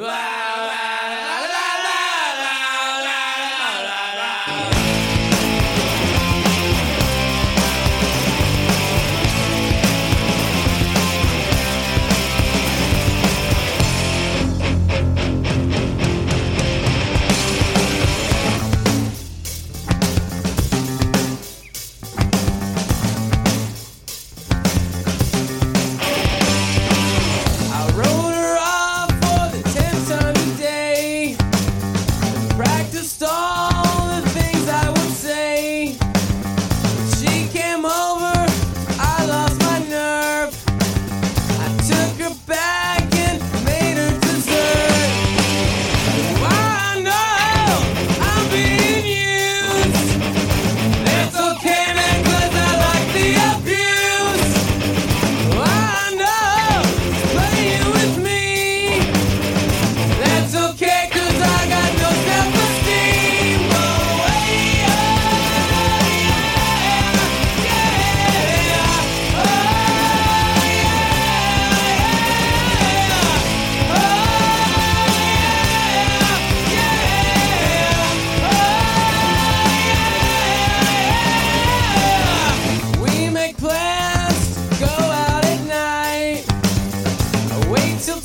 Ah!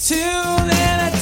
Tune in.